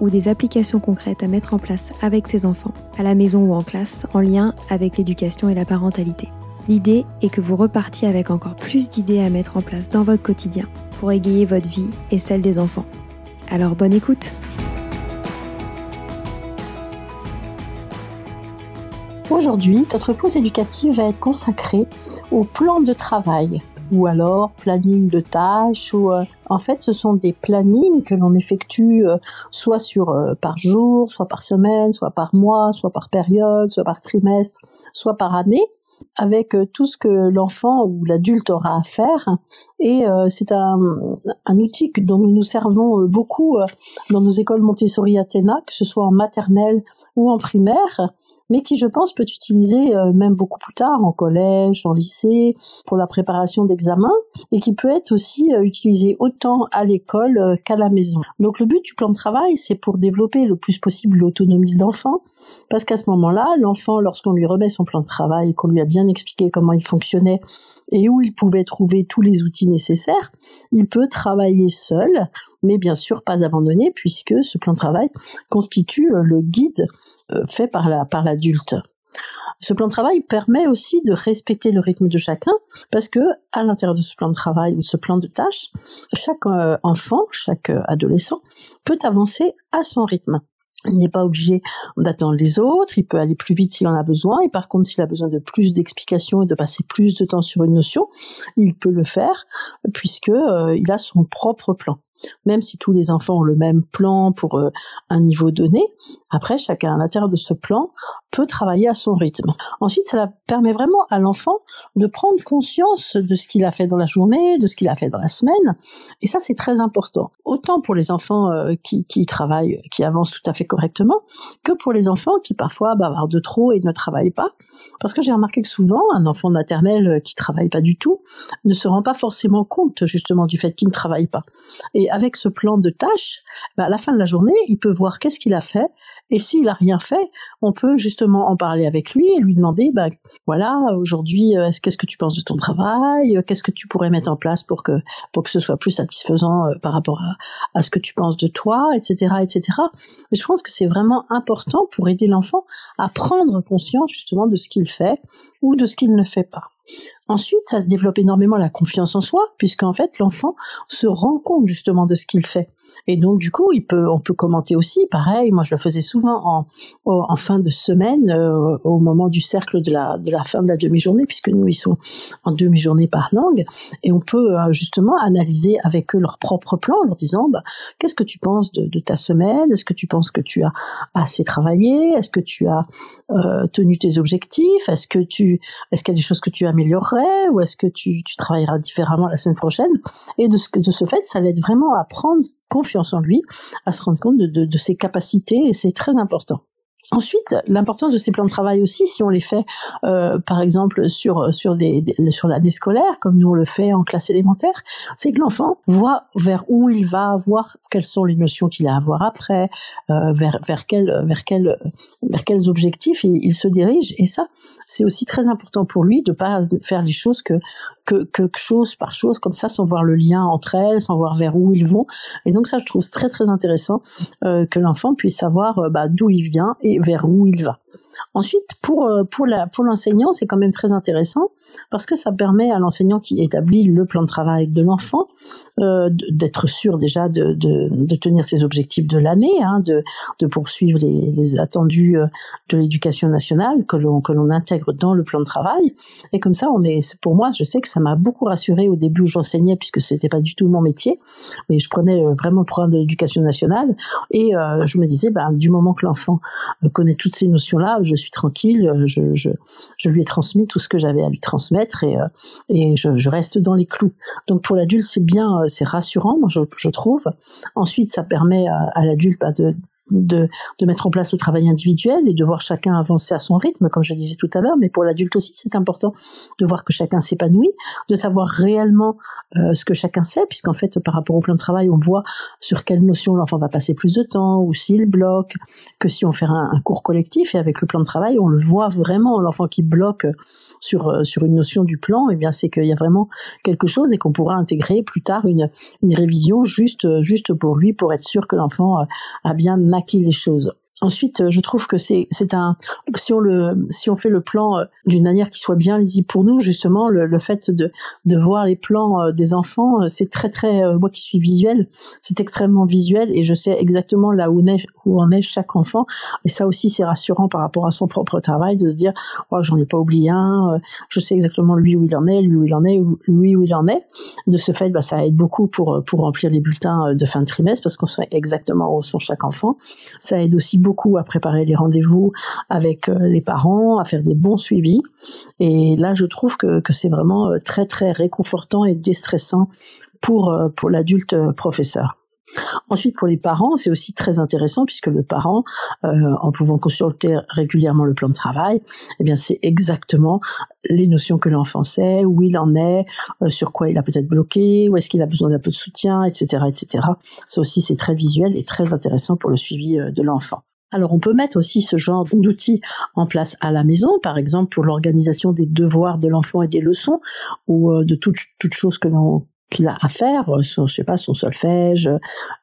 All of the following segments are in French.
ou des applications concrètes à mettre en place avec ses enfants, à la maison ou en classe, en lien avec l'éducation et la parentalité. L'idée est que vous repartiez avec encore plus d'idées à mettre en place dans votre quotidien pour égayer votre vie et celle des enfants. Alors bonne écoute Aujourd'hui, notre pause éducative va être consacrée au plan de travail ou alors planning de tâches ou euh, en fait ce sont des plannings que l'on effectue euh, soit sur euh, par jour, soit par semaine, soit par mois, soit par période, soit par trimestre, soit par année avec tout ce que l'enfant ou l'adulte aura à faire. Et c'est un, un, outil dont nous nous servons beaucoup dans nos écoles Montessori Athéna, que ce soit en maternelle ou en primaire, mais qui, je pense, peut être utilisé euh, même beaucoup plus tard en collège, en lycée, pour la préparation d'examens, et qui peut être aussi euh, utilisé autant à l'école euh, qu'à la maison. Donc le but du plan de travail, c'est pour développer le plus possible l'autonomie de l'enfant, parce qu'à ce moment-là, l'enfant, lorsqu'on lui remet son plan de travail, qu'on lui a bien expliqué comment il fonctionnait et où il pouvait trouver tous les outils nécessaires, il peut travailler seul, mais bien sûr pas abandonné, puisque ce plan de travail constitue le guide euh, fait par la par l'adulte. Ce plan de travail permet aussi de respecter le rythme de chacun parce que à l'intérieur de ce plan de travail ou de ce plan de tâches, chaque euh, enfant, chaque euh, adolescent peut avancer à son rythme. Il n'est pas obligé d'attendre les autres, il peut aller plus vite s'il en a besoin, et par contre s'il a besoin de plus d'explications et de passer plus de temps sur une notion, il peut le faire puisque il a son propre plan. Même si tous les enfants ont le même plan pour euh, un niveau donné, après chacun à l'intérieur de ce plan peut travailler à son rythme. Ensuite, ça permet vraiment à l'enfant de prendre conscience de ce qu'il a fait dans la journée, de ce qu'il a fait dans la semaine, et ça c'est très important. Autant pour les enfants euh, qui, qui, travaillent, qui avancent tout à fait correctement, que pour les enfants qui parfois bavardent de trop et ne travaillent pas. Parce que j'ai remarqué que souvent, un enfant maternel euh, qui travaille pas du tout ne se rend pas forcément compte justement du fait qu'il ne travaille pas. Et avec ce plan de tâches, bah, à la fin de la journée, il peut voir qu'est-ce qu'il a fait, et s'il a rien fait, on peut justement en parler avec lui et lui demander, bah, voilà, aujourd'hui, euh, qu'est-ce que tu penses de ton travail, qu'est-ce que tu pourrais mettre en place pour que pour que ce soit plus satisfaisant euh, par rapport à, à ce que tu penses de toi, etc., etc. Mais je pense que c'est vraiment important pour aider l'enfant à prendre conscience justement de ce qu'il fait ou de ce qu'il ne fait pas. Ensuite, ça développe énormément la confiance en soi, puisqu'en fait, l'enfant se rend compte justement de ce qu'il fait. Et donc du coup, on peut commenter aussi. Pareil, moi je le faisais souvent en, fin de semaine, euh, au moment du cercle de la, fin de la demi-journée, puisque nous ils sont en demi-journée par langue, et on peut euh, justement analyser avec eux leur propre plan, en leur disant bah, qu'est-ce que tu penses de, ta semaine? Est-ce que tu penses que tu as assez travaillé? Est-ce que tu as euh, tenu tes objectifs? Est-ce que est-ce qu'il y a des choses que tu améliorerais? Ou est-ce que tu, travailleras différemment la semaine prochaine? Et de ce, de ce fait, ça l'aide vraiment à prendre confiance en lui, à se rendre compte de, ses capacités et c'est très important. Ensuite, l'importance de ces plans de travail aussi, si on les fait, euh, par exemple sur sur l'année scolaire, comme nous on le fait en classe élémentaire, c'est que l'enfant voit vers où il va, voir quelles sont les notions qu'il a à voir après, euh, vers vers quel vers quel vers quels objectifs il, il, se dirige. Et ça, c'est aussi très important pour lui de pas faire les choses que que, que chose par chose comme ça, sans voir le lien entre elles, sans voir vers où ils vont. Et donc ça, je trouve très très intéressant euh, que l'enfant puisse savoir euh, bah, d'où il vient et vers où il va. Ensuite, pour, euh, pour, la, pour l'enseignant, c'est quand même très intéressant parce que ça permet à l'enseignant qui établit le plan de travail de l'enfant euh, d'être sûr déjà de, de, tenir ses objectifs de l'année, hein, de, de poursuivre les, attendus euh, de l'éducation nationale que l'on que l'on intègre dans le plan de travail. Et comme ça, on est, pour moi, je sais que ça m'a beaucoup rassuré au début où j'enseignais puisque c'était pas du tout mon métier, mais je prenais vraiment le programme de l'éducation nationale et euh, je me disais, bah, du moment que l'enfant connaît toutes ces notions-là, je suis tranquille, euh, je, je, lui ai transmis tout ce que j'avais à lui transmettre et, euh, et je, reste dans les clous. Donc pour l'adulte, c'est bien, euh, c'est rassurant, moi je, trouve. Ensuite, ça permet à, l'adulte bah, de, de, mettre en place le travail individuel et de voir chacun avancer à son rythme, comme je disais tout à l'heure, mais pour l'adulte aussi, c'est important de voir que chacun s'épanouit, de savoir réellement euh, ce que chacun sait, puisqu'en fait, par rapport au plan de travail, on voit sur quelle notion l'enfant va passer plus de temps, ou s'il bloque, que si on fait un, cours collectif, et avec le plan de travail, on le voit vraiment, l'enfant qui bloque sur, euh, sur une notion du plan, eh bien c'est qu'il y a vraiment quelque chose et qu'on pourra intégrer plus tard une, une révision juste, juste pour lui, pour être sûr que l'enfant euh, a bien acquis les choses. Ensuite, euh, je trouve que c'est un si on le si on fait le plan euh, d'une manière qui soit bien lisible pour nous, justement, le, fait de de voir les plans euh, des enfants, c'est très très moi qui suis visuel, c'est extrêmement visuel et je sais exactement là où, où en est chaque enfant et ça aussi c'est rassurant par rapport à son propre travail de se dire oh j'en ai pas oublié un, je sais exactement lui où il en est, lui où il en est, lui où il en est. De ce fait, bah, ça aide beaucoup pour pour remplir les bulletins de fin de trimestre parce qu'on sait exactement où sont chaque enfant. Ça aide aussi beaucoup à préparer les rendez-vous avec euh, les parents, à faire des bons suivis. Et là, je trouve que, c'est vraiment euh, très, très réconfortant et déstressant pour, euh, pour l'adulte professeur. Ensuite, pour les parents, c'est aussi très intéressant puisque le parent, en pouvant consulter régulièrement le plan de travail, eh bien, c'est exactement les notions que l'enfant sait, où il en est, sur quoi il a peut-être bloqué, où est-ce qu'il a besoin d'un peu de soutien, etc., etc. Ça aussi, c'est très visuel et très intéressant pour le suivi de l'enfant. Alors on peut mettre aussi ce genre d'outils en place à la maison, par exemple pour l'organisation des devoirs de l'enfant et des leçons, ou euh, de toutes toute choses qu'il a à faire, euh, son, je sais pas, son solfège,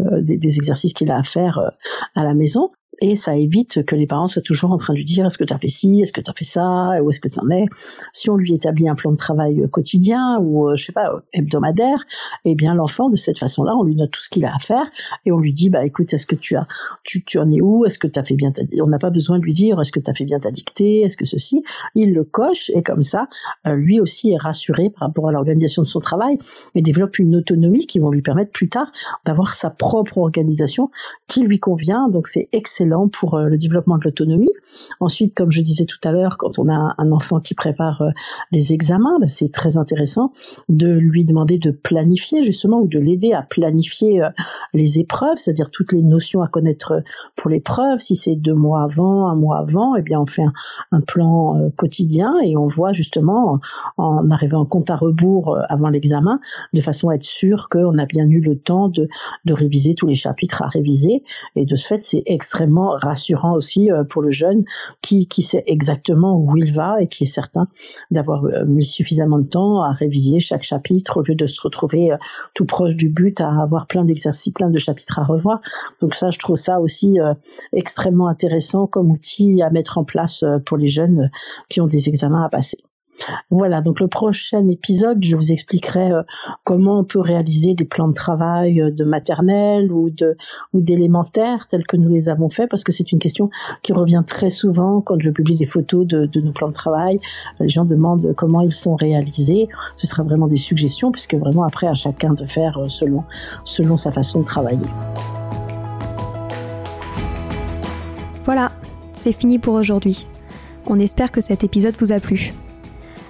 euh, des, exercices qu'il a à faire à la maison et ça évite que les parents soient toujours en train de lui dire est-ce que tu as fait ci, est-ce que tu as fait ça, où est-ce que tu en es? Si on lui établit un plan de travail euh, quotidien ou euh, je sais pas euh, hebdomadaire, eh bien l'enfant de cette façon-là, on lui note tout ce qu'il a à faire et on lui dit bah écoute, est-ce que tu as tu, tu en es où? Est-ce que tu as fait bien ta on n'a pas besoin de lui dire est-ce que tu as fait bien ta dictée, est-ce que ceci, il le coche et comme ça lui aussi est rassuré par rapport à l'organisation de son travail et développe une autonomie qui vont lui permettre plus tard d'avoir sa propre organisation qui lui convient. Donc c'est excellent pour euh, le développement de l'autonomie. Ensuite, comme je disais tout à l'heure, quand on a un enfant qui prépare euh, des examens, bah, c'est très intéressant de lui demander de planifier justement ou de l'aider à planifier euh, les épreuves, c'est-à-dire toutes les notions à connaître pour l'épreuve. Si c'est deux mois avant, un mois avant, eh bien on fait un, plan quotidien et on voit justement en arrivant en compte à rebours avant l'examen, de façon à être sûr qu'on a bien eu le temps de réviser tous les chapitres à réviser. Et de ce fait, c'est extrêmement rassurant aussi euh, pour le jeune qui, qui sait exactement où il va et qui est certain d'avoir euh, mis suffisamment de temps à réviser chaque chapitre au lieu de se retrouver euh, tout proche du but à avoir plein d'exercices, plein de chapitres à revoir. Donc ça, je trouve ça aussi extrêmement intéressant comme outil à mettre en place pour les jeunes qui ont des examens à passer. Voilà, donc le prochain épisode, je vous expliquerai euh, comment on peut réaliser des plans de travail euh, de maternelle ou de ou d'élémentaire tels que nous les avons faits, parce que c'est une question qui revient très souvent quand je publie des photos de, de, nos plans de travail. Les gens demandent comment ils sont réalisés. Ce sera vraiment des suggestions, puisque vraiment après à chacun de faire euh, selon selon sa façon de travailler. Voilà, c'est fini pour aujourd'hui. On espère que cet épisode vous a plu.